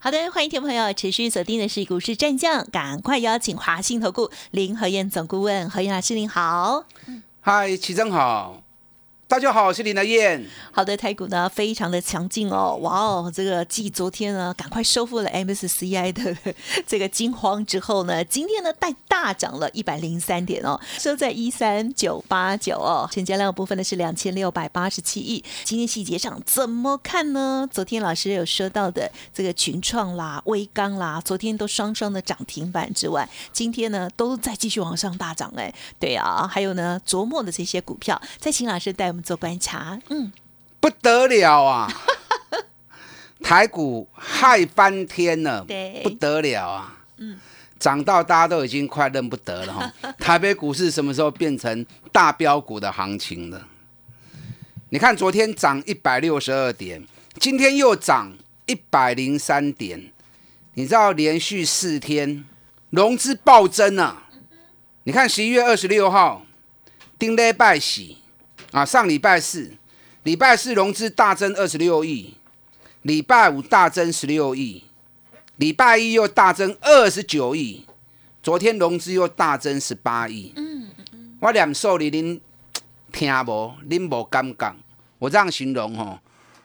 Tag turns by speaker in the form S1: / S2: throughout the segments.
S1: 好的，欢迎听众朋友持续锁定的是股市战将，赶快邀请华信投顾林和燕总顾问何燕老师，您好。
S2: 嗨，齐总好。大家好，我是林德燕。
S1: 好的，台股呢非常的强劲哦，哇哦，这个继昨天呢赶快收复了 MSCI 的 这个惊慌之后呢，今天呢带大涨了一百零三点哦，收在一三九八九哦，成交量部分呢是两千六百八十七亿。今天细节上怎么看呢？昨天老师有说到的这个群创啦、微钢啦，昨天都双双的涨停板之外，今天呢都在继续往上大涨哎，对啊，还有呢琢磨的这些股票，再请老师带。做观察，嗯，
S2: 不得了啊！台股嗨翻天了，
S1: 对，
S2: 不得了啊！嗯，涨到大家都已经快认不得了哈。台北股市什么时候变成大标股的行情了？你看，昨天涨一百六十二点，今天又涨一百零三点，你知道连续四天融资暴增啊！你看十一月二十六号，丁勒拜喜。啊，上礼拜四，礼拜四融资大增二十六亿，礼拜五大增十六亿，礼拜一又大增二十九亿，昨天融资又大增十八亿。嗯嗯我两受你您听无，您无感觉？我这样形容吼，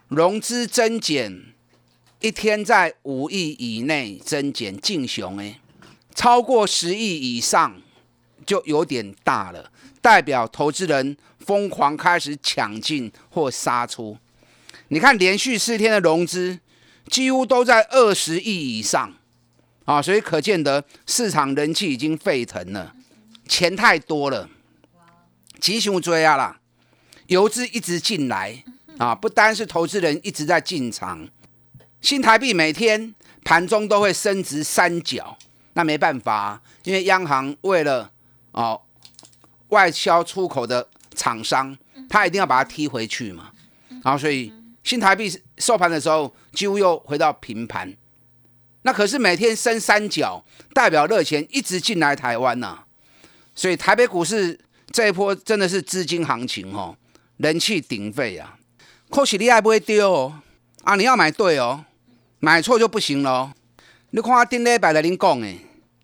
S2: 融资增减一天在五亿以内增减，进熊诶，超过十亿以上就有点大了。代表投资人疯狂开始抢进或杀出，你看连续四天的融资几乎都在二十亿以上。啊，所以可见得市场人气已经沸腾了，钱太多了，急熊追啊啦，游资一直进来啊，不单是投资人一直在进场，新台币每天盘中都会升值三角，那没办法，因为央行为了哦。外销出口的厂商，他一定要把它踢回去嘛，然后所以新台币收盘的时候几乎又回到平盘，那可是每天升三角，代表热钱一直进来台湾呐，所以台北股市这一波真的是资金行情哦，人气鼎沸啊，可是你还不会丢哦，啊你要买对哦，买错就不行喽。你看顶礼拜的恁讲的，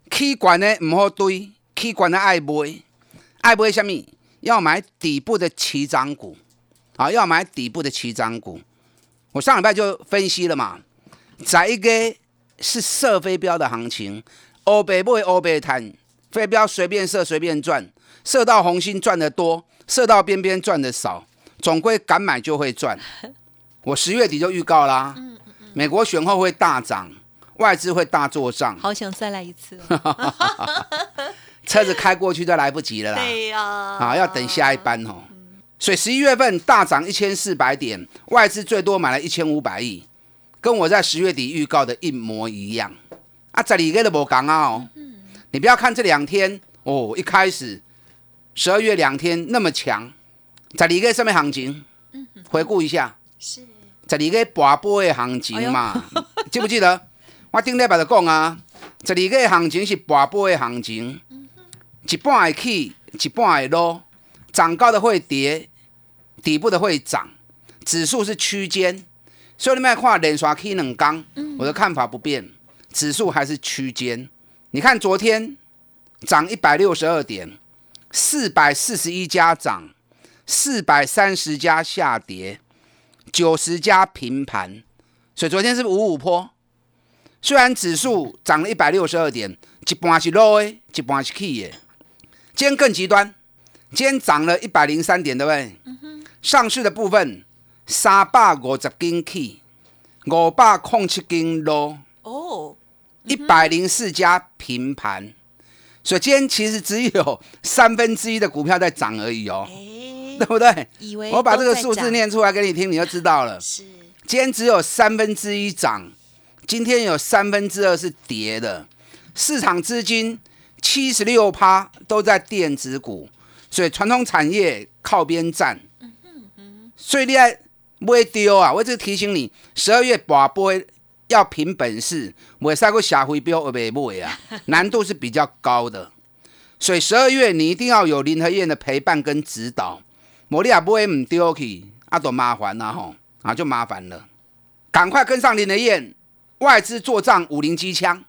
S2: 气管的唔好堆，气管的爱买。爱不会下面要买底部的起涨股啊，要买底部的起涨股。我上礼拜就分析了嘛，在一个是射飞镖的行情，欧北不会欧北谈，飞镖随便射随便赚，射到红心赚的多，射到边边赚的少，总归敢买就会赚。我十月底就预告啦，美国选后会大涨，外资会大做账。
S1: 好想再来一次。
S2: 车子开过去都来不及了啦，
S1: 对呀，
S2: 啊，要等下一班哦。所以十一月份大涨一千四百点，外资最多买了一千五百亿，跟我在十月底预告的一模一样。啊，这里个都无讲啊哦，你不要看这两天哦，一开始十二月两天那么强，在里个上面行情，回顾一下，是。在里个拔波的行情嘛，记不记得？我顶礼拜就讲啊，这里个行情是拔波的行情。一半会起，一半会落，涨高的会跌，底部的会涨，指数是区间，所以你们看连刷 K 两刚，我的看法不变，指数还是区间。你看昨天涨一百六十二点，四百四十一家涨，四百三十家下跌，九十家平盘，所以昨天是不五五坡？虽然指数涨了一百六十二点，一半是落的，一半是起的。今天更极端，今天涨了一百零三点，对不对？上市的部分三百五十斤起，五百空七斤落。哦，一百零四家平盘，所以今天其实只有 三分之一的股票在涨而已哦，对不对？我把这个数字念出来给你听，你就知道了。是，今天只有三分之一涨，今天有三分之二是跌的，市场资金。七十六趴都在电子股，所以传统产业靠边站。所以你爱买丢啊！我只提醒你，十二月把杯要凭本事，买赛过下回标而袂买啊，难度是比较高的。所以十二月你一定要有林和燕的陪伴跟指导。摩利亚不会唔丢去，啊，多麻烦呐吼，啊就麻烦了。赶快跟上林和燕，外资做账五零机枪，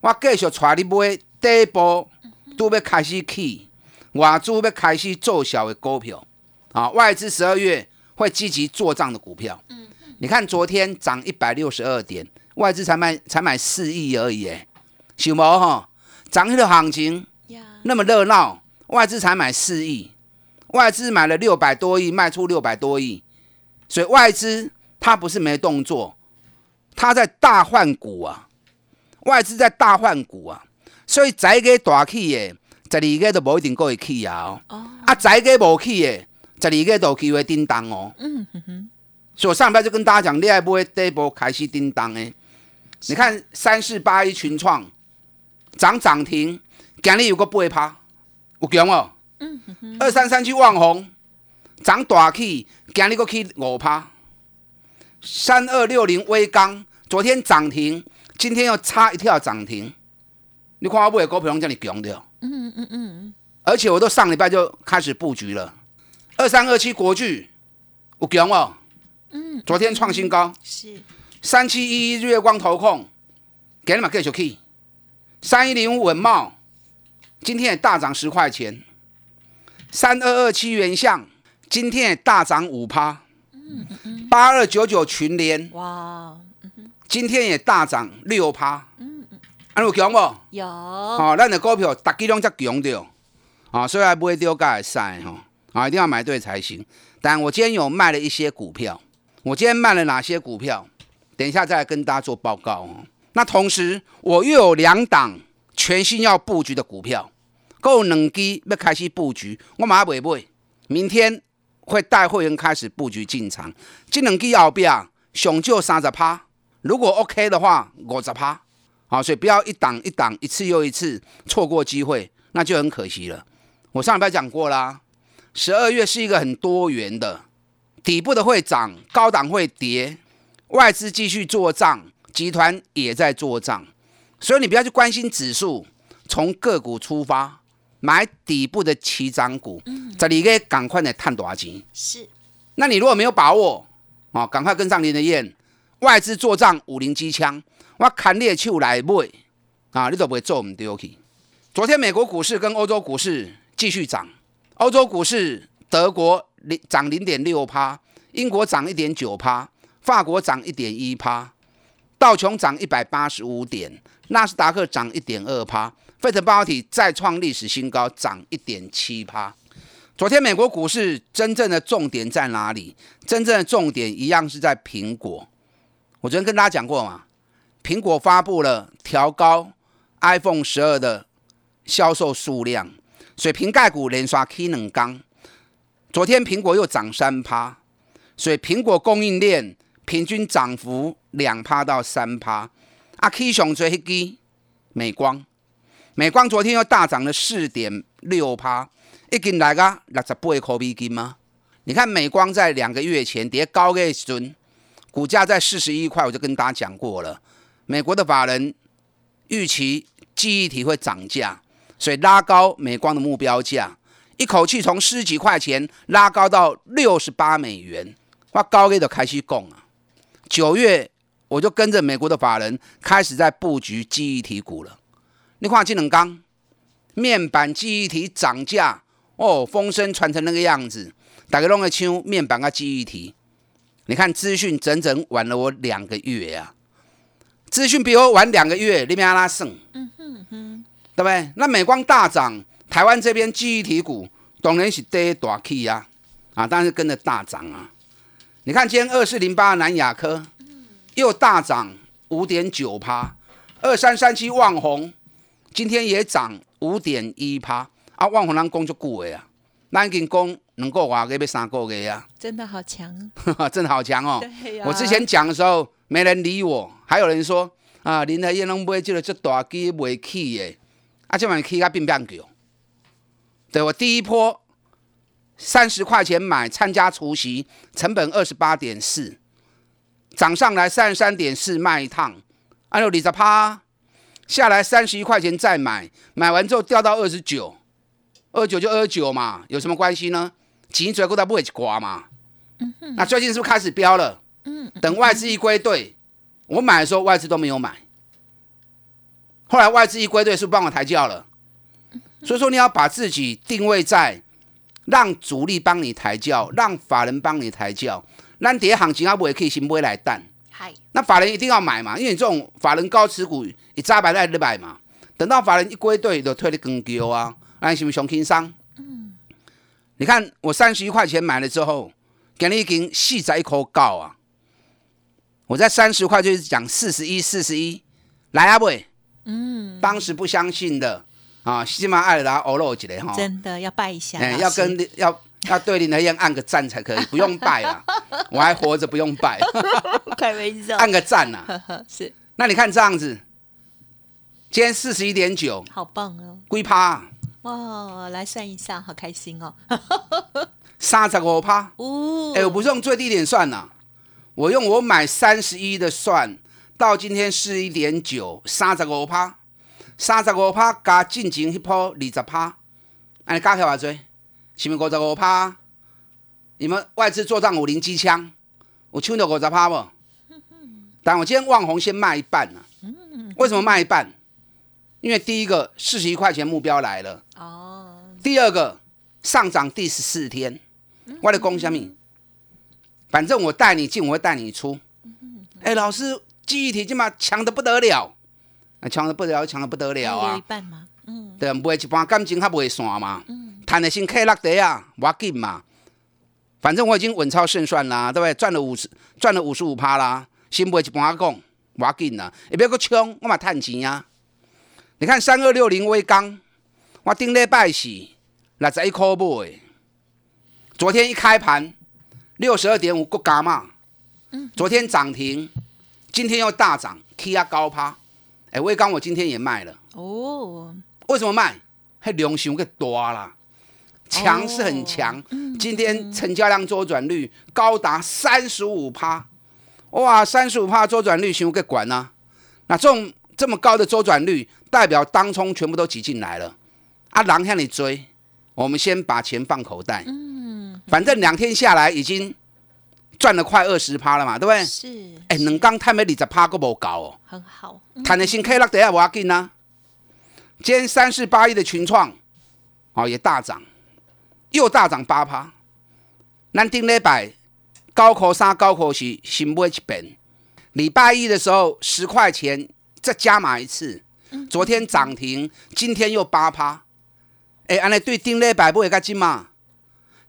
S2: 我继续带你买第一波都要开始起，外资要开始做小的股票啊，外资十二月会积极做账的股票。嗯你看昨天涨一百六十二点，外资才买才买四亿而已，哎，小毛哈，涨起的行情那么热闹，外资才买四亿。外资买了六百多亿，卖出六百多亿，所以外资它不是没动作，它在大换股啊，外资在大换股啊，所以再个大起的，十二个都无一定够起啊，哦啊再个无起的，十二个都机会叮当哦。嗯哼哼，所以我上班就跟大家讲，你还不会第一波开始叮当的。你看三四八一群创涨涨停，今日有个八趴，有强哦。嗯哼哼二三三七旺红涨大起，今日个起五趴。三二六零微钢昨天涨停，今天又差一跳涨停。你看我买的股票拢叫你强的。嗯嗯嗯而且我都上礼拜就开始布局了。二三二七国巨我强哦。嗯。昨天创新高。是。三七一一日月光投控，给你们继续去。三一零五文茂今天也大涨十块钱。三二二七元相今天也大涨五趴，八二九九群联哇，今天也大涨六趴，嗯嗯，安有强不？
S1: 有，
S2: 哦，咱的股票大几拢才强着，啊，所以还不会丢盖赛吼，啊，一定要买对才行。但我今天有卖了一些股票，我今天卖了哪些股票？等一下再来跟大家做报告哦。那同时我又有两档全新要布局的股票。够两支要开始布局，我马上袂买。明天会带会员开始布局进场。这两支后边上少三十趴，如果 OK 的话，五十趴。好，所以不要一档一档，一次又一次错过机会，那就很可惜了。我上礼拜讲过啦，十二月是一个很多元的，底部的会涨，高档会跌，外资继续做账，集团也在做账，所以你不要去关心指数，从个股出发。买底部的起涨股，这里个赶快的探多少钱？
S1: 是，
S2: 那你如果没有把握，哦，赶快跟上林的燕，外资做账五零机枪，我砍猎手来买，啊，你都不会做唔丢去。昨天美国股市跟欧洲股市继续涨，欧洲股市德国零涨零点六趴，英国涨一点九趴，法国涨一点一趴，道琼涨一百八十五点，纳斯达克涨一点二趴。费城半导体再创历史新高，涨一点七趴。昨天美国股市真正的重点在哪里？真正的重点一样是在苹果。我昨天跟大家讲过嘛，苹果发布了调高 iPhone 十二的销售数量，所以瓶盖股连刷 K 冷钢。昨天苹果又涨三趴，所以苹果供应链平均涨幅两趴到三趴。啊，K 上最迄支美光。美光昨天又大涨了四点六趴，一斤来个六十八块美金吗？你看美光在两个月前跌高个时，股价在四十一块，我就跟大家讲过了。美国的法人预期记忆体会涨价，所以拉高美光的目标价，一口气从十几块钱拉高到六十八美元，哇，高个就开始供啊。九月我就跟着美国的法人开始在布局记忆体股了。你看，这两刚面板记忆体涨价哦，风声传成那个样子，大家弄个抢面板跟记忆体。你看资讯整整晚了我两个月啊，资讯比我晚两个月，你边阿拉胜，嗯哼哼，对不对？那美光大涨，台湾这边记忆体股当然是跌大起啊，啊，当然是跟着大涨啊。你看今天二四零八南亚科又大涨五点九趴，二三三七旺红。今天也涨五点一趴啊！万红咱讲就久的啊，咱已经讲能够话给要三个月啊，
S1: 真的好强，
S2: 真的好强哦！我之前讲的时候没人理我，还有人说啊，林德燕拢买这个这大机未起的，啊，这玩意起啊变变球。对我第一波三十块钱买参加除夕，成本二十八点四，涨上来三十三点四卖一趟，按照你十趴下来三十一块钱再买，买完之后掉到二十九，二九就二九嘛，有什么关系呢？钱最后到不会刮嘛。那最近是不是开始飙了？等外资一归队，我买的时候外资都没有买，后来外资一归队，是不是帮我抬轿了？所以说你要把自己定位在让主力帮你抬轿，让法人帮你抬轿，咱跌行情阿，不会可以先买来淡。
S1: 嗨，
S2: 那法人一定要买嘛，因为你这种法人高持股，一扎白在日买嘛，等到法人一归队，就退你更丢啊，那是不是熊轻商？嗯，你看我三十一块钱买了之后，给你已经细仔一口告啊，我在三十块就是讲四十一，四十一，来啊喂？嗯，当时不相信的。啊，起码爱拉欧肉几嘞哈，
S1: 真的要拜一下，
S2: 哎，要跟要要对林德燕按个赞才可以，不用拜了，我还活着不用拜，
S1: 开玩笑，
S2: 按个赞呐、
S1: 是。
S2: 那你看这样子，今天四十一点九，
S1: 好棒哦，
S2: 龟趴
S1: 哇，来算一下，好开心哦，
S2: 三十五趴，
S1: 哦，
S2: 哎，我不是用最低点算呐、我用我买三十一的算，到今天四十一点九，三十五趴，三十五趴加进前一波二十趴，安尼加起来偌济？是毋是五十五趴？你们外资做账五零机枪，有抢到五十趴不？但我今天望红先卖一半呢、为什么卖一半？因为第一个四十一块钱目标来了，
S1: 哦，
S2: 第二个上涨第十四天，我的攻什么？反正我带你进，我会带你出。哎、老师，记忆体起码强的不得了，啊，强的不得了，强的不得了
S1: 啊一
S2: 啊！
S1: 半吗？嗯，
S2: 对，卖一般感情较袂散嘛，嗯赚的先 K 落地啊，我紧嘛。反正我已经稳操胜算啦，对不对？赚了五十，赚了五十五趴啦，先卖一半讲，我紧啦，也不要搁冲，我嘛赚钱啊。你看三二六零微钢，我顶礼拜是六十一块买，昨天一开盘六十二点五个加嘛，昨天涨停，今天又大涨，K 啊高趴，哎，威刚我今天也卖了。
S1: 哦，
S2: 为什么卖？迄量伤个大啦，强是很强。今天成交量周转率高达三十五趴，哇，三十五趴周转率伤个管啊！那这种这么高的周转率，代表当冲全部都挤进来了。啊，狼向你追，我们先把钱放口袋。嗯，反正两天下来已经赚了快二十趴了嘛，对不对？
S1: 是
S2: 哎、两刚探没二十趴都无够哦。
S1: 很好，
S2: 赚的先 K 落底下我要紧啊。今天三十八亿的群创，哦也大涨，又大涨八趴。咱顶礼拜高考三高考是新买一遍，礼拜一的时候十块钱再加码一次，昨天涨停，今天又八趴。哎、安尼对顶礼拜买较紧嘛？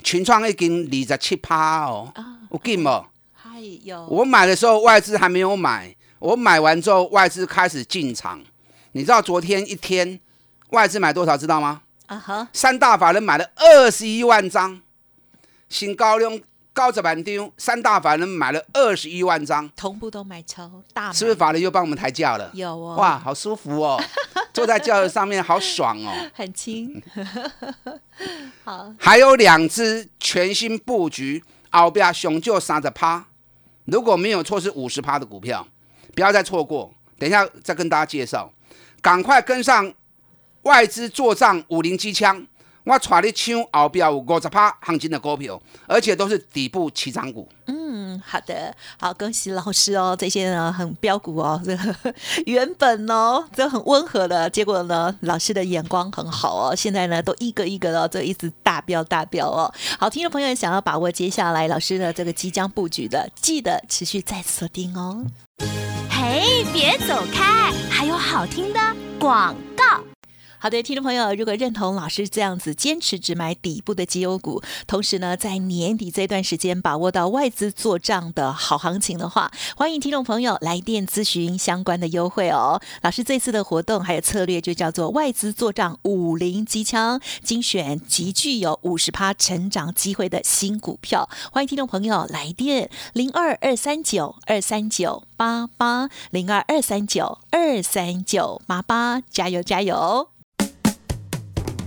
S2: 群创已经二十七趴哦，有紧无？
S1: 还有
S2: 我买的时候外资还没有买，我买完之后外资开始进场。你知道昨天一天外资买多少？知道吗？
S1: 啊哈，
S2: 三大法人买了二十一万张，新高量高十万张，三大法人买了二十一万张，
S1: 同步都买超大买，
S2: 是不是法人又帮我们抬价了？
S1: 有哦，
S2: 哇，好舒服哦，坐在轿子上面好爽哦。
S1: 很轻，好，
S2: 还有两只全新布局，后边熊就三十趴，如果没有错是五十趴的股票，不要再错过。等一下再跟大家介绍，赶快跟上外资做账五零机枪，我带你抢后边有五十趴行情的股票，而且都是底部起涨股。
S1: 嗯，好的，好，恭喜老师哦，这些呢很标股哦，这个原本哦这很温和的，结果呢老师的眼光很好哦，现在呢都一个一个的这一直大标大标哦。好，听众朋友想要把握接下来老师的这个即将布局的，记得持续再锁定哦。
S3: 嘿，别走开，还有好听的广告。
S1: 好的，听众朋友，如果认同老师这样子坚持只买底部的绩优股，同时呢，在年底这段时间把握到外资做账的好行情的话，欢迎听众朋友来电咨询相关的优惠哦。老师这次的活动还有策略就叫做外资做账五零机枪，精选极具有五十趴成长机会的新股票，欢迎听众朋友来电零二二三九二三九八八零二二三九二三九八八，加油加油！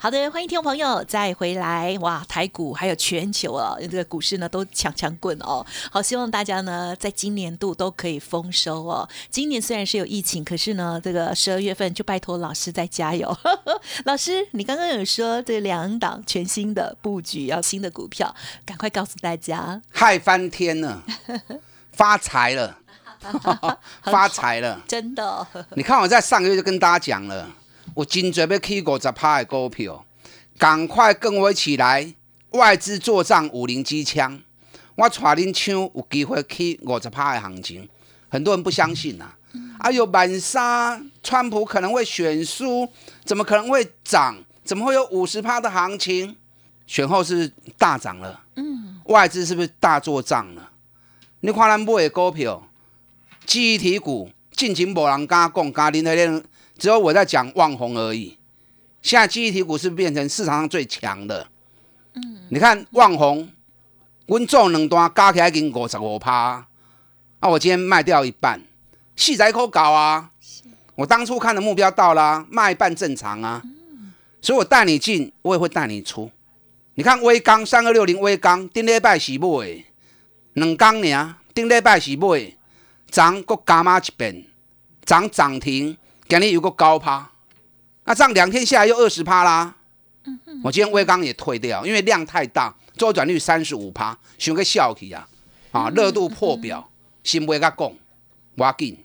S4: 好的，欢迎听众朋友再回来哇！台股还有全球啊，这个股市呢都强强棍哦。好，希望大家呢在今年度都可以丰收哦。今年虽然是有疫情，可是呢，这个十二月份就拜托老师再加油。老师，你刚刚有说这两档全新的布局要新的股票，赶快告诉大家，
S2: 嗨翻天了，发财了，发财了，
S4: 真的。
S2: 你看我在上个月就跟大家讲了。我真准备去五十趴的股票，赶快跟我一起来！外资做账五零机枪，我带恁抢有机会去五十趴的行情。很多人不相信呐，哎呦，满沙川普可能会选输，怎么可能会涨？怎么会有五十趴的行情？选后是大涨了，嗯，外资是不是大做账了？你看咱买的股票，记忆体股，近前无人敢讲，加恁那。只有我在讲望红而已。现在记忆体股是变成市场上最强的。嗯，你看望红，温做两端加起来已经五十五趴。啊，我今天卖掉一半，细仔可搞啊。我当初看的目标到了，卖一半正常啊。所以我带你进，我也会带你出。你看微钢三二六零微钢，顶礼拜是买，两钢呢，顶礼拜是买，涨个加码一遍，涨涨停。今天有个高趴，那这样两天下来又二十趴啦。我今天微刚也退掉，因为量太大，周转率三十五趴，想个笑去啊！啊，热度破表，先不甲讲，我紧。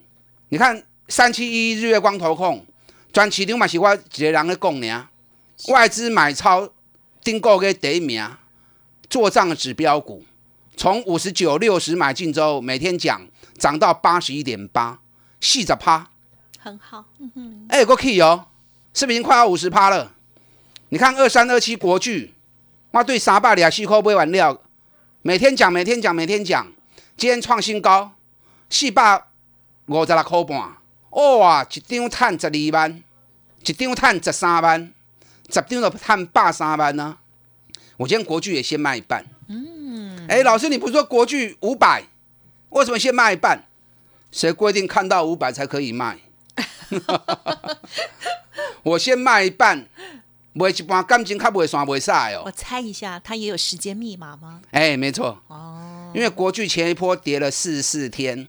S2: 你看三七一日月光投控，专市场嘛是我一个人咧讲呢。外资买超订购个第一名，做账的指标股，从五十九六十买进之后，每天涨，涨到八十一点八，四十趴。
S4: 很好，嗯哼，
S2: 哎，个 key 哦，是不是已经快要五十趴了？你看二三二七国巨，我对三百里啊四块买完料，每天讲，每天讲，每天讲，今天创新高，四百五十六块半，哇，一张赚十二万，一张赚十三万，十张就赚百三万呢。我今天国巨也先卖一半，嗯，哎，老师，你不是说国巨五百，为什么先卖一半？谁规定看到五百才可以卖？我先卖一半，卖一半感情较袂散袂晒哦。
S4: 我猜一下，它也有时间密码吗？
S2: 哎，没错。哦，因为国巨前一波跌了四十四天，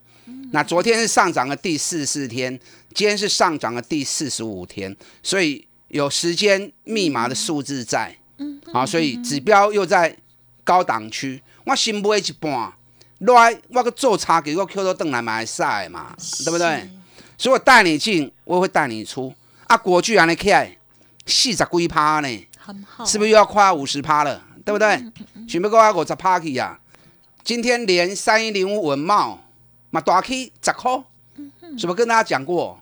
S2: 那昨天是上涨的第四十四天，今天是上涨的第四十五天，所以有时间密码的数字在。嗯，好，所以指标又在高档区。我先买一半，来我个做差价，我 Q 到邓来买晒嘛，对不对？所以我带你进，我会带你出。啊，国巨安尼起来四十几趴呢，是不是又要快五十趴了？对不对？准备过来五十趴去呀。今天连三一零五文茂嘛大起十块，是不是跟大家讲过？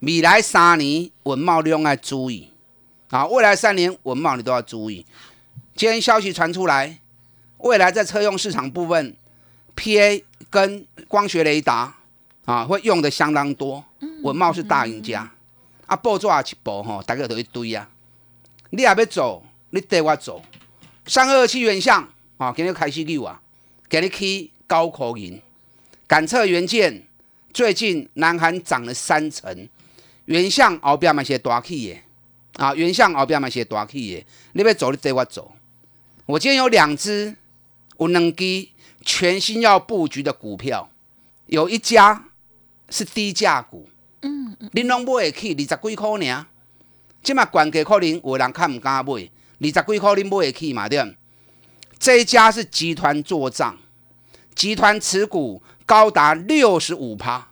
S2: 未来三年文茂你要注意啊，未来三年文茂你都要注意。今天消息传出来，未来在车用市场部分，PA 跟光学雷达。啊，会用的相当多，文茂是大赢家，啊，步抓一步吼，大家都一堆啊。你也要走，你带我走。三二七原相啊，今日开始溜啊，给你去高口银。感测元件最近南韩涨了三成，原相后边嘛些大起耶，啊，原相后边嘛些大起耶，你要走你带我走。我今天有两只，有两支全新要布局的股票，有一家。是低价股，嗯，恁拢买会起二十几块尔，即嘛管价可能有人看唔敢买，二十几块恁买会起嘛对？这一家是集团做账，集团持股高达六十五趴，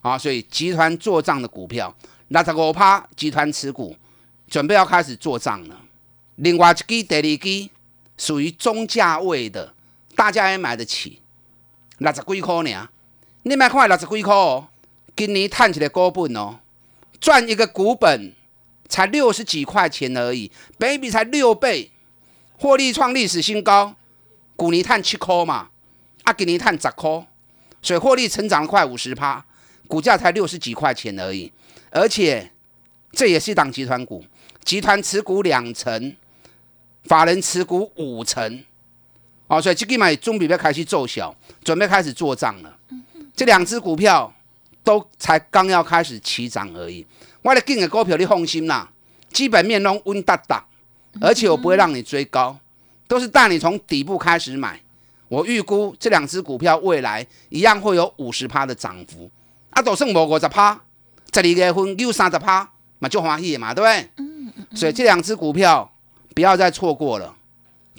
S2: 啊，所以集团做账的股票，六十五趴集团持股，准备要开始做账了。另外一支第二支属于中价位的，大家也买得起，六十几块尔。你买看六十几块哦，今年赚起来股本哦，赚一个股本才六十几块钱而已，baby 才六倍，获利创历史新高，股尼碳七块嘛，阿给尼碳十块，所以获利成长了快五十趴，股价才六十几块钱而已，而且这也是一档集团股，集团持股两成，法人持股五成，哦，所以这个买中比要开始奏小，准备开始做账了，这两只股票都才刚要开始起涨而已。我的进的股票你放心啦，基本面都稳当当，而且我不会让你追高，都是带你从底部开始买。我预估这两只股票未来一样会有五十趴的涨幅，啊，都剩无五十趴，十二月份又三十趴，嘛就欢喜嘛，对不对？嗯嗯。所以这两只股票不要再错过了，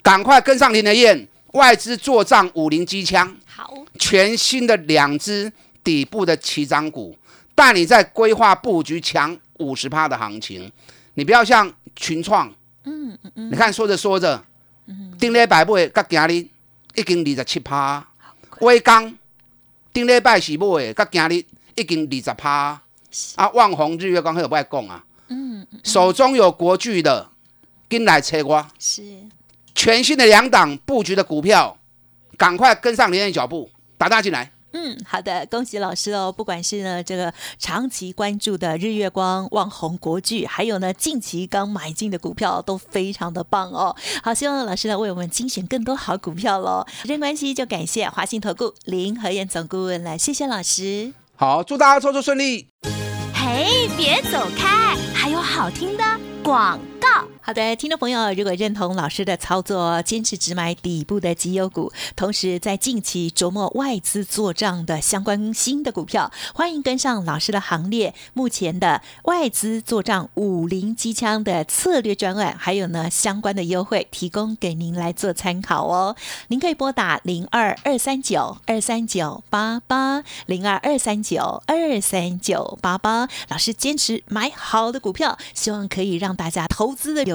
S2: 赶快跟上林德燕，外资做账五零机枪，
S1: 好，
S2: 全新的两只底部的起涨股。带你在规划布局强五十趴的行情，你不要像群创，嗯嗯嗯，你看说着说着，嗯，顶礼拜买，甲今日已经二十七趴，威刚顶礼拜是买，甲今日已经二十趴，啊，旺宏日月光有不爱讲啊，嗯，手中有国巨的，跟来切瓜，
S1: 是。
S2: 全新的两档布局的股票，赶快跟上连的脚步，打大进来。
S1: 嗯，好的，恭喜老师哦！不管是呢这个长期关注的日月光、旺宏、国巨，还有呢近期刚买进的股票，都非常的棒哦。好，希望老师呢为我们精选更多好股票喽。时间关系，就感谢华信投顾林和燕总顾问来，谢谢老师。
S2: 好，祝大家操作顺利。
S5: 嘿，别走开，还有好听的广。
S1: 好的，听众朋友，如果认同老师的操作，坚持只买底部的绩优股，同时在近期琢磨外资做账的相关新的股票，欢迎跟上老师的行列。目前的外资做账五零机枪的策略专案，还有呢相关的优惠，提供给您来做参考哦。您可以拨打零二二三九二三九八八零二二三九二三九八八。老师坚持买好的股票，希望可以让大家投资的有。